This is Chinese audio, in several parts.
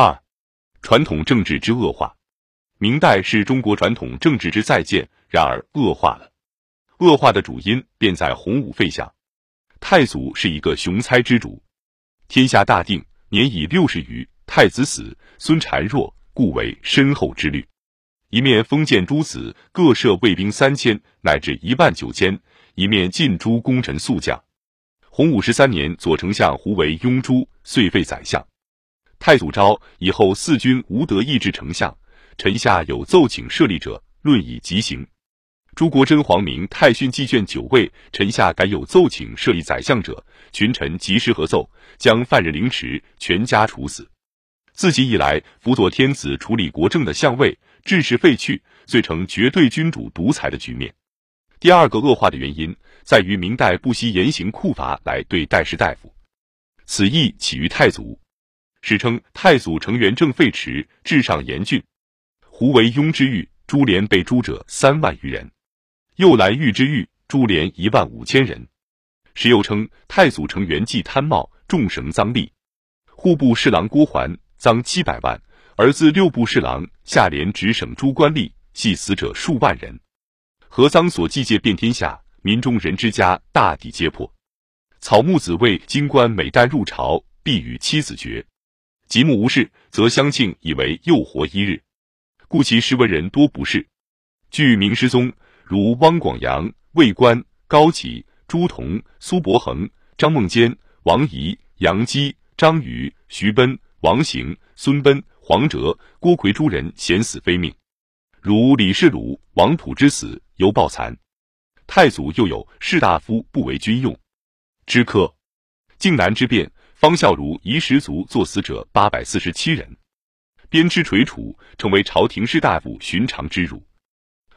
二、传统政治之恶化。明代是中国传统政治之再建，然而恶化了。恶化的主因便在洪武废相。太祖是一个雄才之主，天下大定，年已六十余，太子死，孙孱弱，故为身后之虑。一面封建诸子，各设卫兵三千乃至一万九千；一面禁诸功臣宿将。洪武十三年，左丞相胡为拥诸，遂废宰相。太祖昭以后，四军无德意志丞相，臣下有奏请设立者，论以极刑。朱国珍皇明太训记卷九位，臣下改有奏请设立宰相者，群臣及时合奏，将犯人凌迟，全家处死。自即以来，辅佐天子处理国政的相位。致使废去，遂成绝对君主独裁的局面。第二个恶化的原因在于明代不惜严刑酷罚来对待士大夫，此意起于太祖。史称太祖成元正废弛，至上严峻。胡为庸之狱，株连被诛者三万余人；又兰狱之狱，株连一万五千人。时又称太祖成元忌贪冒，重绳赃吏。户部侍郎郭桓赃七百万。而自六部侍郎下连直省诸官吏，系死者数万人。何臧所祭戒遍天下，民中人之家大抵皆破。草木子谓京官每旦入朝，必与妻子绝。极目无事，则相庆以为又活一日，故其诗文人多不是。据明师宗，如汪广洋、魏官、高启、朱仝、苏伯衡、张孟坚、王仪、杨基、张禹、徐奔、王行、孙奔。黄哲、郭奎诸人险死非命，如李世鲁、王溥之死犹抱残。太祖又有士大夫不为军用，之客。靖难之变，方孝孺遗十族作死者八百四十七人，鞭笞垂处，成为朝廷士大夫寻常之辱。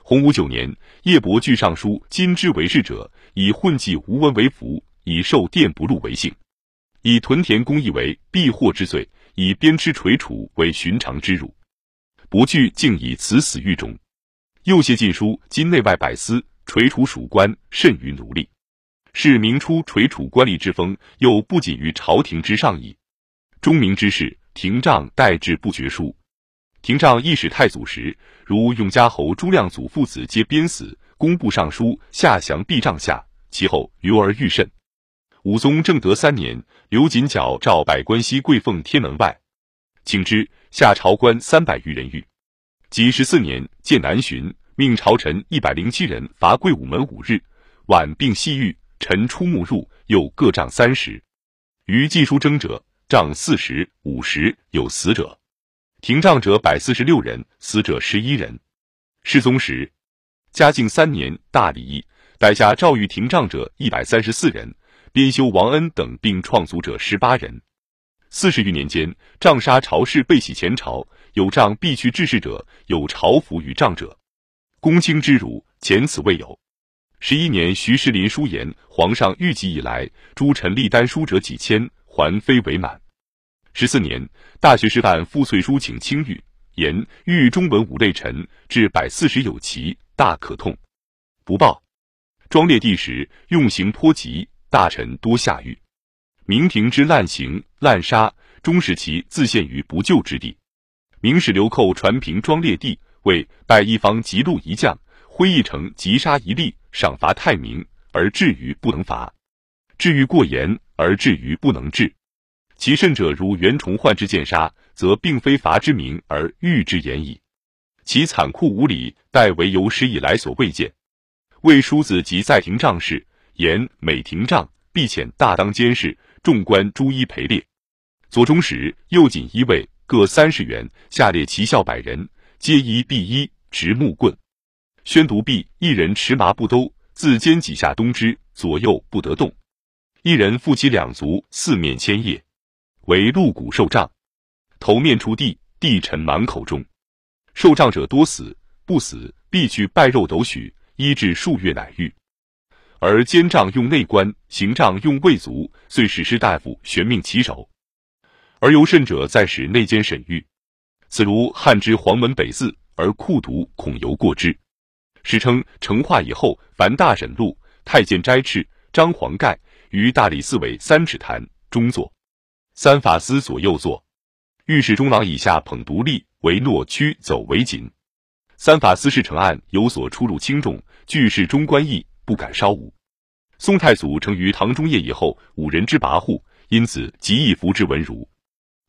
洪武九年，叶伯据尚书金之为事者，以混迹无闻为福，以受殿不禄为幸，以屯田公益为避祸之罪。以鞭笞垂处为寻常之辱，不惧竟以此死狱中。又谢禁书，今内外百司垂处属官甚于奴隶，是明初垂楚官吏之风，又不仅于朝廷之上矣。中明之事，廷杖代至不绝书。廷杖亦使太祖时，如永嘉侯朱亮祖父子皆鞭死，工部尚书下降避杖下，其后留而愈甚。武宗正德三年，刘瑾矫召百官西跪奉天门外，请之下朝官三百余人狱。己十四年，建南巡，命朝臣一百零七人罚跪午门五日，晚并西狱。臣出目入，又各杖三十。余记书征者，杖四十五十，有死者。停杖者百四十六人，死者十一人。世宗时，嘉靖三年，大礼议，逮下诏狱停杖者一百三十四人。编修王恩等并创祖者十八人。四十余年间，杖杀朝士被洗前朝，有杖必去治事者，有朝服于杖者，公卿之辱，前此未有。十一年，徐世林书言，皇上御疾以来，诸臣立丹书者几千，还非为满。十四年，大学士范傅粹书请清誉，言欲中文五类臣至百四十有奇，大可痛，不报。庄烈帝时，用刑颇急。大臣多下狱，明廷之滥刑滥杀，终使其自陷于不救之地。明史流寇传平庄烈帝，为拜一方急戮一将，挥一城急杀一吏，赏罚太明，而至于不能罚；至于过严，而至于不能治。其甚者，如袁崇焕之剑杀，则并非罚之明而欲之严矣。其残酷无礼，待为有史以来所未见。魏叔子及在庭仗事。言每廷杖，必遣大当监视，众官诸一陪列。左中使右锦衣卫各三十员，下列骑校百人，皆衣必一执木棍。宣读毕，一人持麻布兜，自肩几下东之，左右不得动。一人负其两足，四面千叶，为鹿骨受杖。头面触地，地沉满口中。受杖者多死，不死必去拜肉斗许，医治数月乃愈。而监杖用内官，刑杖用卫卒，遂使士大夫悬命其手。而尤甚者，在使内监审狱，此如汉之黄门北寺，而酷毒恐犹过之。史称成化以后，凡大审录，太监斋敕、张黄盖于大理寺为三尺坛中坐，三法司左右坐。御史中郎以下捧独立为诺，屈走为谨。三法司事成案有所出入轻重，俱是中官意，不敢稍误。宋太祖成于唐中叶以后，五人之跋扈，因此极易服之文儒。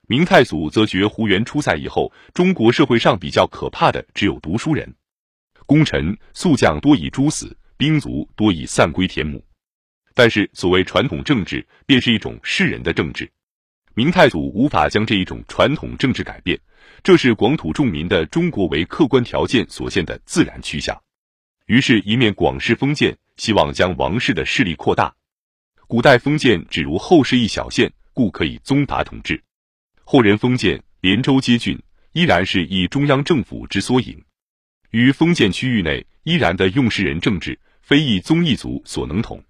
明太祖则觉胡元出塞以后，中国社会上比较可怕的只有读书人，功臣宿将多以诛死，兵卒多以散归田亩。但是所谓传统政治，便是一种世人的政治。明太祖无法将这一种传统政治改变，这是广土众民的中国为客观条件所限的自然趋向。于是，一面广施封建，希望将王室的势力扩大。古代封建只如后世一小县，故可以宗法统治；后人封建连州接郡，依然是以中央政府之缩影。于封建区域内，依然的用世人政治，非一宗一族所能统。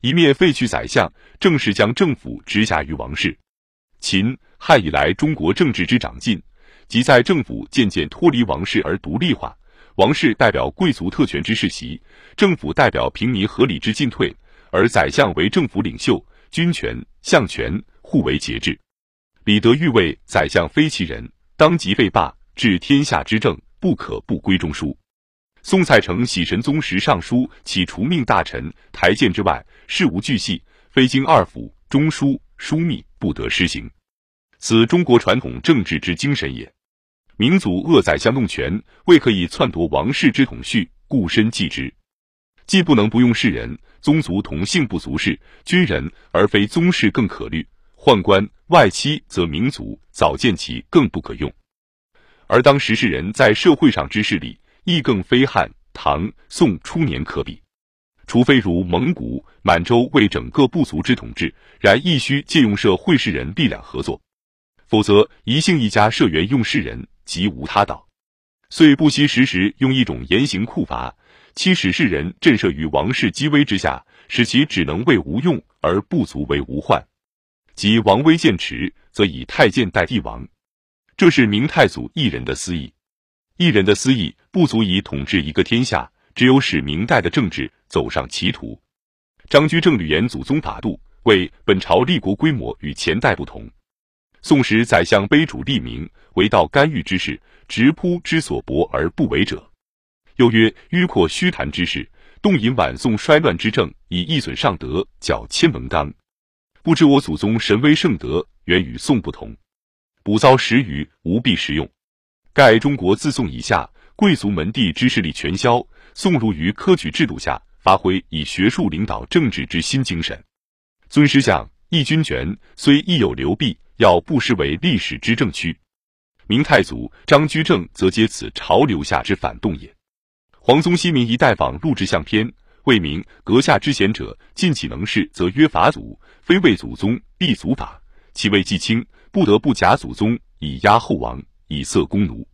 一面废去宰相，正式将政府直辖于王室。秦汉以来，中国政治之长进，即在政府渐渐脱离王室而独立化，王室代表贵族特权之世袭，政府代表平民合理之进退，而宰相为政府领袖，军权、相权互为节制。李德裕为宰相非其人，当即废罢，治天下之政，不可不归中书。宋蔡成喜神宗时上书，起除命大臣、台谏之外，事无巨细，非经二府、中书、枢密。不得施行，此中国传统政治之精神也。明祖恶宰相弄权，未可以篡夺王室之统序，故身继之。既不能不用士人，宗族同姓不足氏，军人而非宗室更可虑。宦官外戚则民族早见其更不可用。而当时世人在社会上之势力，亦更非汉、唐、宋初年可比。除非如蒙古、满洲为整个部族之统治，然亦需借用社会士人力量合作，否则一姓一家社员用士人，即无他道。遂不惜时时用一种严刑酷罚，期使士人震慑于王室积威之下，使其只能为无用而不足为无患。即王威渐迟，则以太监代帝王。这是明太祖一人的私意，一人的私意不足以统治一个天下。只有使明代的政治走上歧途。张居正屡言祖宗法度，为本朝立国规模与前代不同。宋时宰相卑主立名，为道干预之事，直扑之所薄而不为者。又曰迂阔虚谈之事，动引晚宋衰乱之政，以易损上德，矫千文纲。不知我祖宗神威圣德，原与宋不同。补遭时余，无必实用。盖中国自宋以下，贵族门第之势力全消。宋儒于科举制度下，发挥以学术领导政治之新精神。尊师相，义军权，虽亦有流弊，要不失为历史之正区。明太祖张居正则皆此潮流下之反动也。黄宗羲明一代访录制相篇，谓明阁下之贤者，尽其能事，则曰法祖，非为祖宗立祖法。其位既轻，不得不假祖宗，以压后王，以色公奴。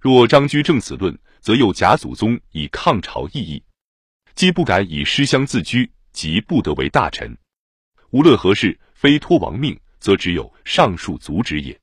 若张居正此论。则又假祖宗以抗朝异议，既不敢以师乡自居，即不得为大臣。无论何事，非托王命，则只有上述阻止也。